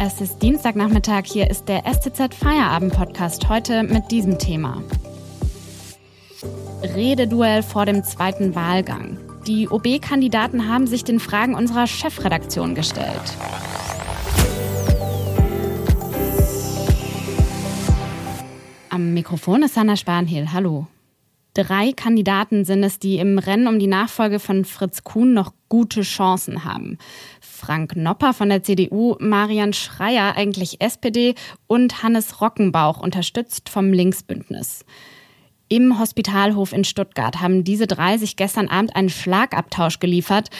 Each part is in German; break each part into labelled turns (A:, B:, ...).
A: Es ist Dienstagnachmittag, hier ist der STZ Feierabend Podcast, heute mit diesem Thema. Rededuell vor dem zweiten Wahlgang. Die OB-Kandidaten haben sich den Fragen unserer Chefredaktion gestellt. Am Mikrofon ist Sanna Spanhiel. Hallo. Drei Kandidaten sind es, die im Rennen um die Nachfolge von Fritz Kuhn noch gute Chancen haben. Frank Nopper von der CDU, Marian Schreier, eigentlich SPD und Hannes Rockenbauch, unterstützt vom Linksbündnis. Im Hospitalhof in Stuttgart haben diese drei sich gestern Abend einen Schlagabtausch geliefert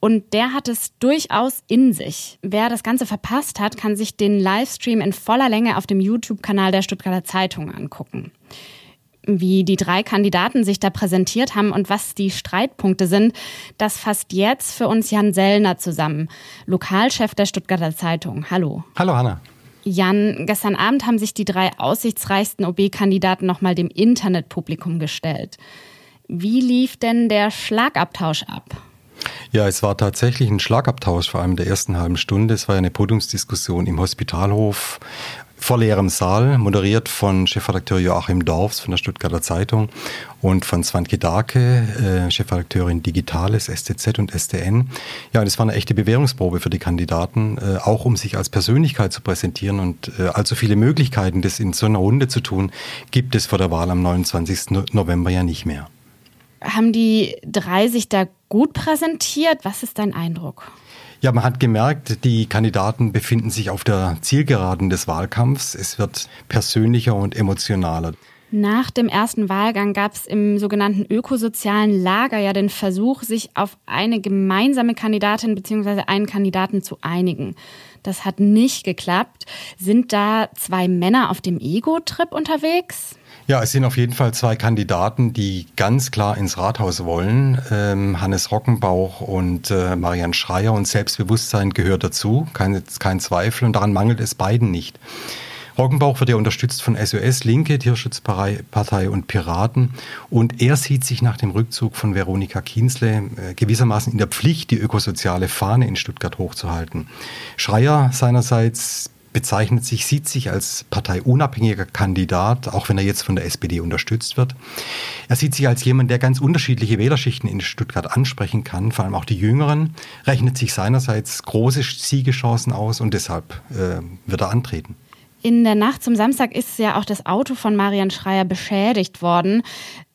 A: und der hat es durchaus in sich. Wer das Ganze verpasst hat, kann sich den Livestream in voller Länge auf dem YouTube-Kanal der Stuttgarter Zeitung angucken wie die drei Kandidaten sich da präsentiert haben und was die Streitpunkte sind, das fasst jetzt für uns Jan Sellner zusammen, Lokalchef der Stuttgarter Zeitung. Hallo.
B: Hallo Hanna.
A: Jan, gestern Abend haben sich die drei aussichtsreichsten OB-Kandidaten nochmal dem Internetpublikum gestellt. Wie lief denn der Schlagabtausch ab?
B: Ja, es war tatsächlich ein Schlagabtausch, vor allem in der ersten halben Stunde. Es war eine Podiumsdiskussion im Hospitalhof vor leerem Saal, moderiert von Chefredakteur Joachim Dorfs von der Stuttgarter Zeitung und von Svantke Darke, äh, Chefredakteurin Digitales, STZ und STN. Ja, es war eine echte Bewährungsprobe für die Kandidaten, äh, auch um sich als Persönlichkeit zu präsentieren und äh, allzu viele Möglichkeiten, das in so einer Runde zu tun, gibt es vor der Wahl am 29. November ja nicht mehr.
A: Haben die drei sich da gut präsentiert? Was ist dein Eindruck?
B: Ja, man hat gemerkt, die Kandidaten befinden sich auf der Zielgeraden des Wahlkampfs. Es wird persönlicher und emotionaler.
A: Nach dem ersten Wahlgang gab es im sogenannten ökosozialen Lager ja den Versuch, sich auf eine gemeinsame Kandidatin bzw. einen Kandidaten zu einigen. Das hat nicht geklappt. Sind da zwei Männer auf dem Ego-Trip unterwegs?
B: Ja, es sind auf jeden Fall zwei Kandidaten, die ganz klar ins Rathaus wollen. Ähm, Hannes Rockenbauch und äh, Marian Schreier und Selbstbewusstsein gehört dazu, kein, kein Zweifel und daran mangelt es beiden nicht. Rockenbauch wird ja unterstützt von SOS, Linke, Tierschutzpartei und Piraten. Und er sieht sich nach dem Rückzug von Veronika Kienzle äh, gewissermaßen in der Pflicht, die ökosoziale Fahne in Stuttgart hochzuhalten. Schreier seinerseits bezeichnet sich, sieht sich als parteiunabhängiger Kandidat, auch wenn er jetzt von der SPD unterstützt wird. Er sieht sich als jemand, der ganz unterschiedliche Wählerschichten in Stuttgart ansprechen kann, vor allem auch die Jüngeren, rechnet sich seinerseits große Siegechancen aus und deshalb äh, wird er antreten.
A: In der Nacht zum Samstag ist ja auch das Auto von Marian Schreier beschädigt worden.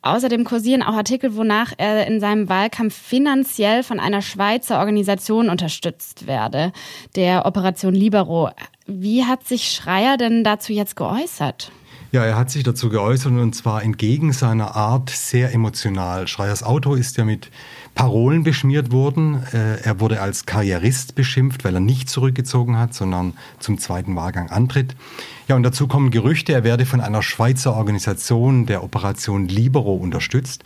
A: Außerdem kursieren auch Artikel, wonach er in seinem Wahlkampf finanziell von einer Schweizer Organisation unterstützt werde, der Operation Libero. Wie hat sich Schreier denn dazu jetzt geäußert?
B: Ja, er hat sich dazu geäußert und zwar entgegen seiner Art sehr emotional. Schreiers Auto ist ja mit Parolen beschmiert worden. Äh, er wurde als Karrierist beschimpft, weil er nicht zurückgezogen hat, sondern zum zweiten Wahlgang antritt. Ja, und dazu kommen Gerüchte, er werde von einer Schweizer Organisation der Operation Libero unterstützt.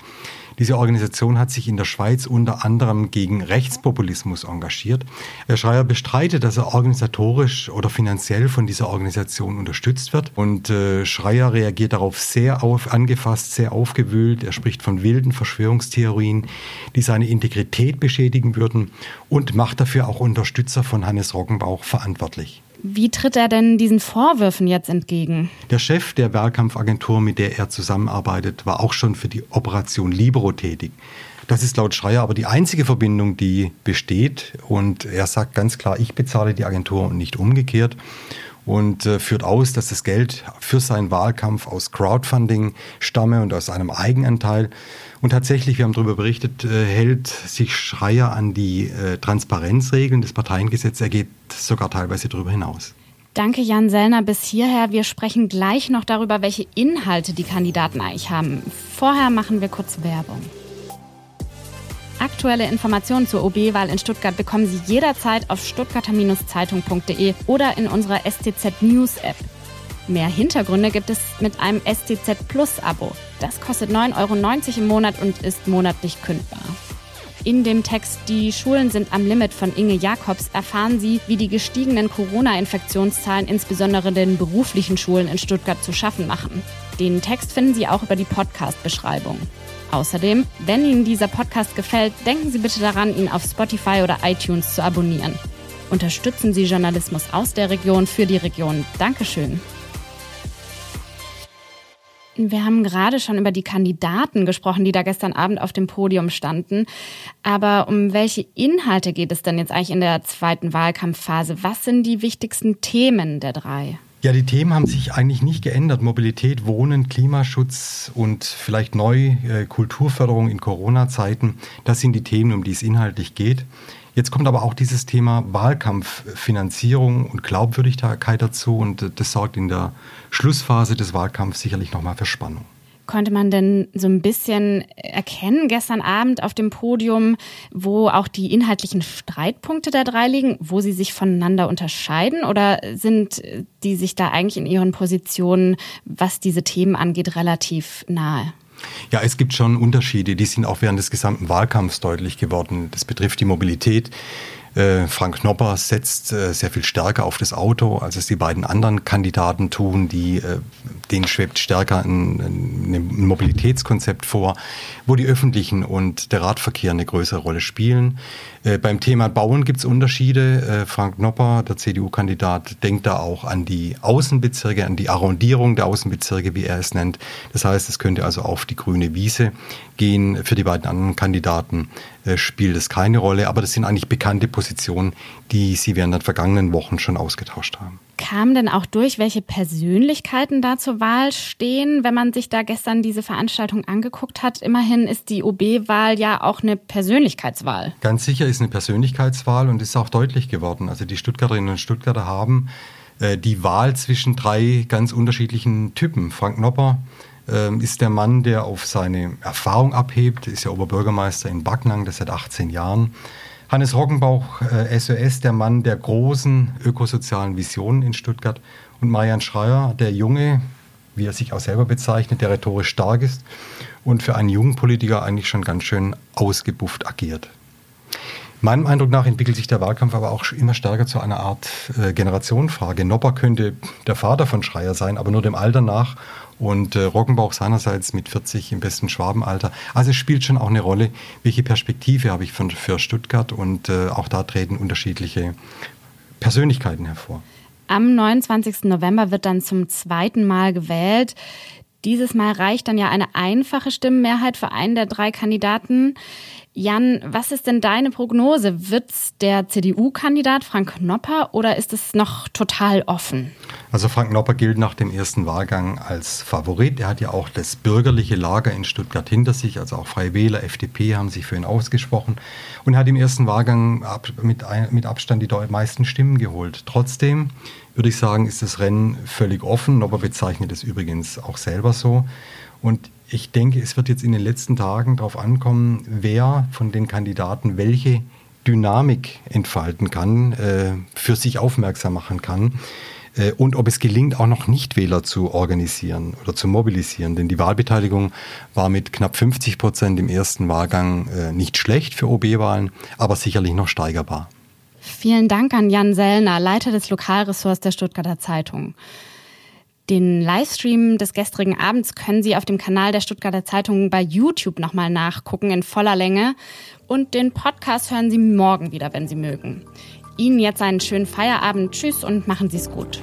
B: Diese Organisation hat sich in der Schweiz unter anderem gegen Rechtspopulismus engagiert. Herr Schreier bestreitet, dass er organisatorisch oder finanziell von dieser Organisation unterstützt wird. Und äh, Schreier reagiert darauf sehr auf, angefasst, sehr aufgewühlt. Er spricht von wilden Verschwörungstheorien, die seine Integrität beschädigen würden und macht dafür auch Unterstützer von Hannes Roggenbauch verantwortlich.
A: Wie tritt er denn diesen Vorwürfen jetzt entgegen?
B: Der Chef der Wahlkampfagentur, mit der er zusammenarbeitet, war auch schon für die Operation Libero tätig. Das ist laut Schreier aber die einzige Verbindung, die besteht. Und er sagt ganz klar, ich bezahle die Agentur und nicht umgekehrt. Und äh, führt aus, dass das Geld für seinen Wahlkampf aus Crowdfunding stamme und aus einem Eigenanteil. Und tatsächlich, wir haben darüber berichtet, äh, hält sich Schreier an die äh, Transparenzregeln des Parteiengesetzes. Er geht sogar teilweise darüber hinaus.
A: Danke, Jan Sellner, bis hierher. Wir sprechen gleich noch darüber, welche Inhalte die Kandidaten eigentlich haben. Vorher machen wir kurz Werbung. Aktuelle Informationen zur OB-Wahl in Stuttgart bekommen Sie jederzeit auf stuttgarter-zeitung.de oder in unserer STZ News App. Mehr Hintergründe gibt es mit einem STZ Plus Abo. Das kostet 9,90 Euro im Monat und ist monatlich kündbar. In dem Text Die Schulen sind am Limit von Inge Jakobs erfahren Sie, wie die gestiegenen Corona-Infektionszahlen insbesondere den beruflichen Schulen in Stuttgart zu schaffen machen. Den Text finden Sie auch über die Podcast-Beschreibung. Außerdem, wenn Ihnen dieser Podcast gefällt, denken Sie bitte daran, ihn auf Spotify oder iTunes zu abonnieren. Unterstützen Sie Journalismus aus der Region für die Region. Dankeschön. Wir haben gerade schon über die Kandidaten gesprochen, die da gestern Abend auf dem Podium standen. Aber um welche Inhalte geht es denn jetzt eigentlich in der zweiten Wahlkampfphase? Was sind die wichtigsten Themen der drei?
B: Ja, die Themen haben sich eigentlich nicht geändert. Mobilität, Wohnen, Klimaschutz und vielleicht neu äh, Kulturförderung in Corona-Zeiten. Das sind die Themen, um die es inhaltlich geht. Jetzt kommt aber auch dieses Thema Wahlkampffinanzierung und Glaubwürdigkeit dazu und das sorgt in der Schlussphase des Wahlkampfs sicherlich nochmal für Spannung.
A: Konnte man denn so ein bisschen erkennen gestern Abend auf dem Podium, wo auch die inhaltlichen Streitpunkte der drei liegen, wo sie sich voneinander unterscheiden? Oder sind die sich da eigentlich in ihren Positionen, was diese Themen angeht, relativ nahe?
B: Ja, es gibt schon Unterschiede, die sind auch während des gesamten Wahlkampfs deutlich geworden. Das betrifft die Mobilität. Äh, Frank Knopper setzt äh, sehr viel stärker auf das Auto, als es die beiden anderen Kandidaten tun. Die, äh, denen schwebt stärker ein, ein, Mobilitätskonzept vor, wo die öffentlichen und der Radverkehr eine größere Rolle spielen. Äh, beim Thema Bauen gibt es Unterschiede. Äh, Frank Knopper, der CDU-Kandidat, denkt da auch an die Außenbezirke, an die Arrondierung der Außenbezirke, wie er es nennt. Das heißt, es könnte also auf die grüne Wiese gehen. Für die beiden anderen Kandidaten spielt es keine Rolle, aber das sind eigentlich bekannte Positionen, die sie während der vergangenen Wochen schon ausgetauscht haben.
A: Kam denn auch durch, welche Persönlichkeiten da zur Wahl stehen, wenn man sich da gestern diese Veranstaltung angeguckt hat? Immerhin ist die OB-Wahl ja auch eine Persönlichkeitswahl.
B: Ganz sicher ist eine Persönlichkeitswahl und ist auch deutlich geworden. Also die Stuttgarterinnen und Stuttgarter haben äh, die Wahl zwischen drei ganz unterschiedlichen Typen. Frank Nopper äh, ist der Mann, der auf seine Erfahrung abhebt, ist ja Oberbürgermeister in Backnang, das seit 18 Jahren. Hannes Roggenbauch, äh, SOS, der Mann der großen ökosozialen Visionen in Stuttgart. Und Marian Schreier, der Junge, wie er sich auch selber bezeichnet, der rhetorisch stark ist und für einen jungen Politiker eigentlich schon ganz schön ausgebufft agiert. Meinem Eindruck nach entwickelt sich der Wahlkampf aber auch immer stärker zu einer Art äh, Generationenfrage. Nopper könnte der Vater von Schreier sein, aber nur dem Alter nach und äh, Roggenbauch seinerseits mit 40 im besten Schwabenalter. Also es spielt schon auch eine Rolle, welche Perspektive habe ich für, für Stuttgart und äh, auch da treten unterschiedliche Persönlichkeiten hervor.
A: Am 29. November wird dann zum zweiten Mal gewählt. Dieses Mal reicht dann ja eine einfache Stimmenmehrheit für einen der drei Kandidaten. Jan, was ist denn deine Prognose? Wird es der CDU-Kandidat Frank Knopper oder ist es noch total offen?
B: Also Frank Knopper gilt nach dem ersten Wahlgang als Favorit. Er hat ja auch das bürgerliche Lager in Stuttgart hinter sich, also auch Freie Wähler, FDP haben sich für ihn ausgesprochen und er hat im ersten Wahlgang mit, mit Abstand die meisten Stimmen geholt. Trotzdem würde ich sagen, ist das Rennen völlig offen. Knopper bezeichnet es übrigens auch selber so. Und ich denke, es wird jetzt in den letzten Tagen darauf ankommen, wer von den Kandidaten welche Dynamik entfalten kann, äh, für sich aufmerksam machen kann äh, und ob es gelingt, auch noch Nichtwähler zu organisieren oder zu mobilisieren. Denn die Wahlbeteiligung war mit knapp 50 Prozent im ersten Wahlgang äh, nicht schlecht für OB-Wahlen, aber sicherlich noch steigerbar.
A: Vielen Dank an Jan Sellner, Leiter des Lokalressorts der Stuttgarter Zeitung. Den Livestream des gestrigen Abends können Sie auf dem Kanal der Stuttgarter Zeitung bei YouTube nochmal nachgucken in voller Länge. Und den Podcast hören Sie morgen wieder, wenn Sie mögen. Ihnen jetzt einen schönen Feierabend. Tschüss und machen Sie es gut.